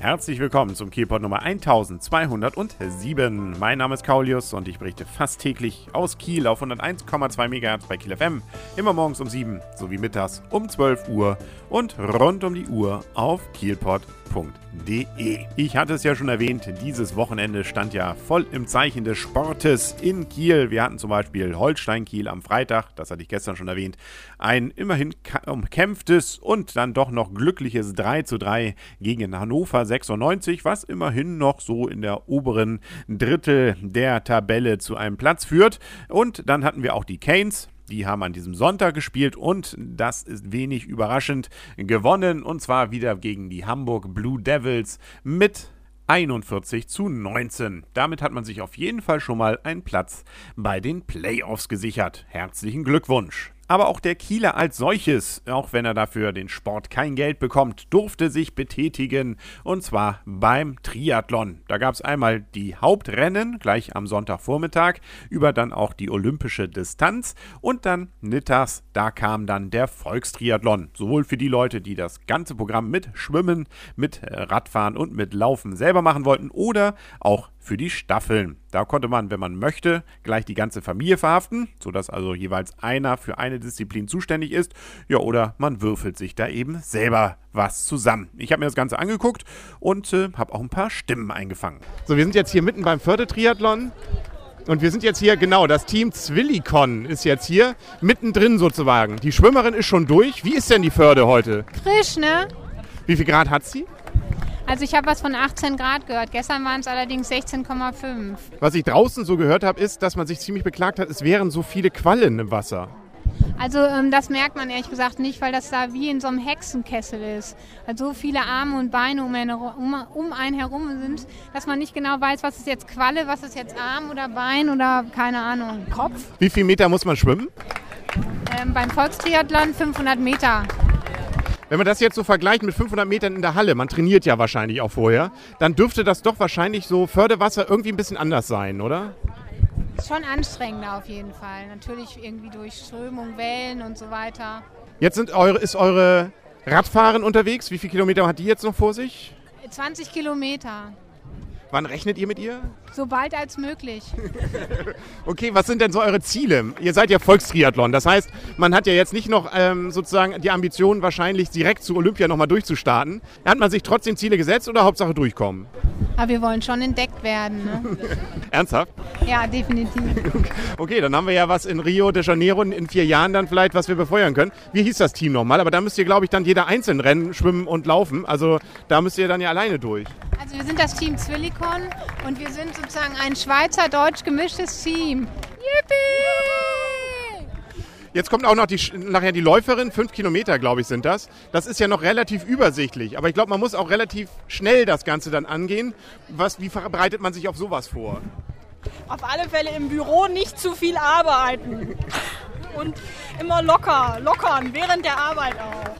Herzlich willkommen zum Kielpot Nummer 1207. Mein Name ist Kaulius und ich berichte fast täglich aus Kiel auf 101,2 MHz bei Kiel FM. Immer morgens um 7 sowie mittags um 12 Uhr und rund um die Uhr auf kielpot.de. Ich hatte es ja schon erwähnt, dieses Wochenende stand ja voll im Zeichen des Sportes in Kiel. Wir hatten zum Beispiel Holstein-Kiel am Freitag, das hatte ich gestern schon erwähnt, ein immerhin umkämpftes und dann doch noch glückliches 3 zu 3 gegen Hannover 96, was immerhin noch so in der oberen Drittel der Tabelle zu einem Platz führt. Und dann hatten wir auch die Canes, die haben an diesem Sonntag gespielt und das ist wenig überraschend gewonnen und zwar wieder gegen die Hamburg Blue Devils mit 41 zu 19. Damit hat man sich auf jeden Fall schon mal einen Platz bei den Playoffs gesichert. Herzlichen Glückwunsch! Aber auch der Kieler als solches, auch wenn er dafür den Sport kein Geld bekommt, durfte sich betätigen. Und zwar beim Triathlon. Da gab es einmal die Hauptrennen gleich am Sonntagvormittag, über dann auch die olympische Distanz und dann mittags, da kam dann der Volkstriathlon. Sowohl für die Leute, die das ganze Programm mit Schwimmen, mit Radfahren und mit Laufen selber machen wollten oder auch für die Staffeln. Da konnte man, wenn man möchte, gleich die ganze Familie verhaften, sodass also jeweils einer für eine Disziplin zuständig ist. Ja, oder man würfelt sich da eben selber was zusammen. Ich habe mir das Ganze angeguckt und äh, habe auch ein paar Stimmen eingefangen. So, wir sind jetzt hier mitten beim Fördertriathlon. Und wir sind jetzt hier, genau, das Team Zwillikon ist jetzt hier, mittendrin sozusagen. Die Schwimmerin ist schon durch. Wie ist denn die Förde heute? Frisch, ne? Wie viel Grad hat sie? Also ich habe was von 18 Grad gehört. Gestern waren es allerdings 16,5. Was ich draußen so gehört habe, ist, dass man sich ziemlich beklagt hat, es wären so viele Quallen im Wasser. Also ähm, das merkt man ehrlich gesagt nicht, weil das da wie in so einem Hexenkessel ist. Also so viele Arme und Beine um einen, um, um einen herum sind, dass man nicht genau weiß, was ist jetzt Qualle, was ist jetzt Arm oder Bein oder keine Ahnung, Kopf. Wie viele Meter muss man schwimmen? Ähm, beim Volkstriathlon 500 Meter. Wenn man das jetzt so vergleicht mit 500 Metern in der Halle, man trainiert ja wahrscheinlich auch vorher, dann dürfte das doch wahrscheinlich so Förderwasser irgendwie ein bisschen anders sein, oder? Schon anstrengender auf jeden Fall. Natürlich irgendwie durch Strömung, Wellen und so weiter. Jetzt sind eure, ist eure Radfahrerin unterwegs. Wie viele Kilometer hat die jetzt noch vor sich? 20 Kilometer. Wann rechnet ihr mit ihr? So bald als möglich. okay, was sind denn so eure Ziele? Ihr seid ja Volkstriathlon. Das heißt, man hat ja jetzt nicht noch ähm, sozusagen die Ambition, wahrscheinlich direkt zu Olympia nochmal durchzustarten. Hat man sich trotzdem Ziele gesetzt oder Hauptsache durchkommen? Aber wir wollen schon entdeckt werden. Ne? Ernsthaft? Ja, definitiv. Okay, dann haben wir ja was in Rio de Janeiro in vier Jahren dann vielleicht, was wir befeuern können. Wie hieß das Team nochmal? Aber da müsst ihr, glaube ich, dann jeder einzeln rennen, schwimmen und laufen. Also da müsst ihr dann ja alleine durch. Also wir sind das Team Zwillikon und wir sind sozusagen ein schweizer-deutsch gemischtes Team. Yippie! Jetzt kommt auch noch die, nachher die Läuferin, fünf Kilometer, glaube ich, sind das. Das ist ja noch relativ übersichtlich, aber ich glaube, man muss auch relativ schnell das Ganze dann angehen. Was, wie bereitet man sich auf sowas vor? Auf alle Fälle im Büro nicht zu viel arbeiten. Und immer locker, lockern, während der Arbeit auch.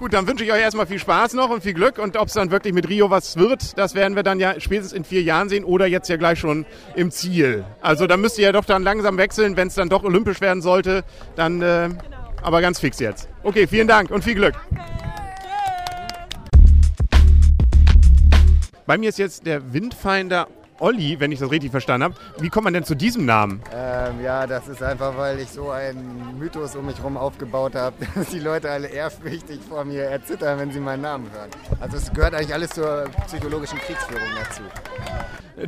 Gut, dann wünsche ich euch erstmal viel Spaß noch und viel Glück. Und ob es dann wirklich mit Rio was wird, das werden wir dann ja spätestens in vier Jahren sehen oder jetzt ja gleich schon im Ziel. Also da müsst ihr ja doch dann langsam wechseln, wenn es dann doch olympisch werden sollte. Dann äh, genau. aber ganz fix jetzt. Okay, vielen Dank und viel Glück. Bei mir ist jetzt der Windfinder Olli, wenn ich das richtig verstanden habe. Wie kommt man denn zu diesem Namen? Ähm, ja, das ist einfach, weil ich so einen Mythos um mich herum aufgebaut habe, dass die Leute alle ehrfürchtig vor mir erzittern, wenn sie meinen Namen hören. Also es gehört eigentlich alles zur psychologischen Kriegsführung dazu.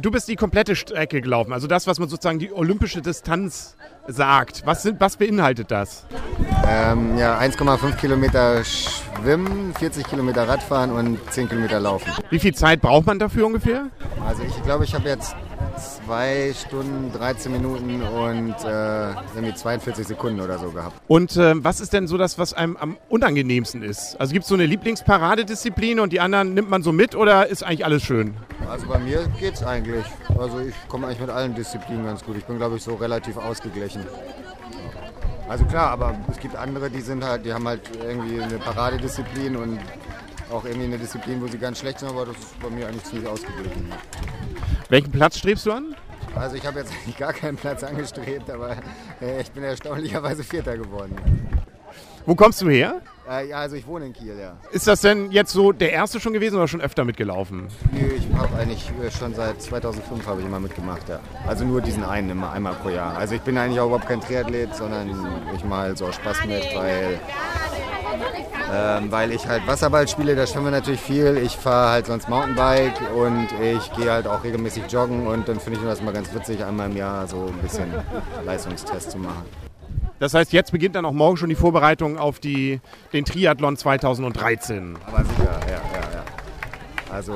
Du bist die komplette Strecke gelaufen, also das, was man sozusagen die olympische Distanz sagt. Was, sind, was beinhaltet das? Ähm, ja, 1,5 Kilometer Schwimmen, 40 Kilometer Radfahren und 10 Kilometer Laufen. Wie viel Zeit braucht man dafür ungefähr? Also ich glaube, ich habe jetzt 2 Stunden, 13 Minuten und äh, irgendwie 42 Sekunden oder so gehabt. Und äh, was ist denn so das, was einem am unangenehmsten ist? Also gibt es so eine Lieblingsparadedisziplin und die anderen nimmt man so mit oder ist eigentlich alles schön? Also bei mir geht es eigentlich. Also ich komme eigentlich mit allen Disziplinen ganz gut. Ich bin, glaube ich, so relativ ausgeglichen. Also klar, aber es gibt andere, die sind halt, die haben halt irgendwie eine Paradedisziplin und auch irgendwie eine Disziplin, wo sie ganz schlecht sind, aber das ist bei mir eigentlich ziemlich ausgeglichen. Welchen Platz strebst du an? Also ich habe jetzt eigentlich gar keinen Platz angestrebt, aber äh, ich bin erstaunlicherweise Vierter geworden. Wo kommst du her? Äh, ja, also ich wohne in Kiel, ja. Ist das denn jetzt so der erste schon gewesen oder schon öfter mitgelaufen? Nö, ich habe eigentlich äh, schon seit 2005 habe ich immer mitgemacht, ja. Also nur diesen einen immer einmal pro Jahr. Also ich bin eigentlich auch überhaupt kein Triathlet, sondern ich mache halt so Spaß mit, weil, ähm, weil ich halt Wasserball spiele, da schwimmen wir natürlich viel. Ich fahre halt sonst Mountainbike und ich gehe halt auch regelmäßig joggen und dann finde ich das immer ganz witzig, einmal im Jahr so ein bisschen Leistungstest zu machen. Das heißt, jetzt beginnt dann auch morgen schon die Vorbereitung auf die, den Triathlon 2013. Aber sicher, ja, ja, ja. Also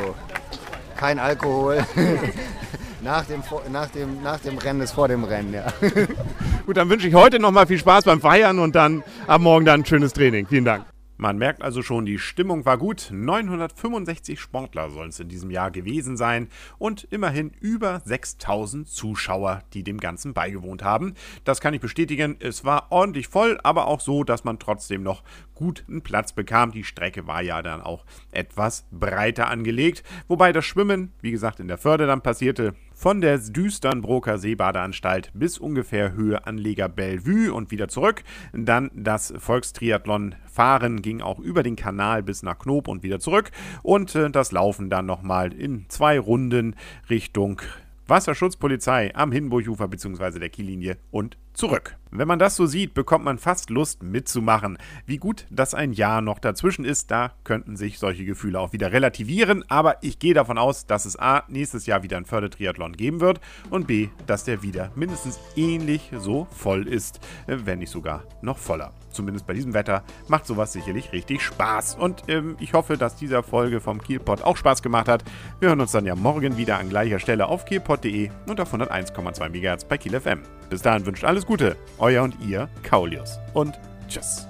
kein Alkohol. nach, dem, nach, dem, nach dem Rennen ist vor dem Rennen, ja. Gut, dann wünsche ich heute nochmal viel Spaß beim Feiern und dann ab morgen dann ein schönes Training. Vielen Dank. Man merkt also schon, die Stimmung war gut. 965 Sportler sollen es in diesem Jahr gewesen sein und immerhin über 6000 Zuschauer, die dem Ganzen beigewohnt haben. Das kann ich bestätigen. Es war ordentlich voll, aber auch so, dass man trotzdem noch gut einen Platz bekam. Die Strecke war ja dann auch etwas breiter angelegt, wobei das Schwimmen, wie gesagt, in der Förde dann passierte. Von der Düsternbroker Seebadeanstalt bis ungefähr Höhe Anleger Bellevue und wieder zurück. Dann das Volkstriathlon Fahren ging auch über den Kanal bis nach Knob und wieder zurück. Und äh, das Laufen dann nochmal in zwei Runden Richtung Wasserschutzpolizei am Hindenburgufer bzw. der Kiellinie und zurück. Wenn man das so sieht, bekommt man fast Lust mitzumachen. Wie gut, dass ein Jahr noch dazwischen ist, da könnten sich solche Gefühle auch wieder relativieren, aber ich gehe davon aus, dass es A, nächstes Jahr wieder ein Fördertriathlon geben wird und B, dass der wieder mindestens ähnlich so voll ist, wenn nicht sogar noch voller. Zumindest bei diesem Wetter macht sowas sicherlich richtig Spaß. Und ähm, ich hoffe, dass dieser Folge vom Kielpot auch Spaß gemacht hat. Wir hören uns dann ja morgen wieder an gleicher Stelle auf kielpot.de und auf 101,2 MHz bei Kiel FM. Bis dahin wünscht alles Gute, euer und ihr, Kaulius. Und tschüss.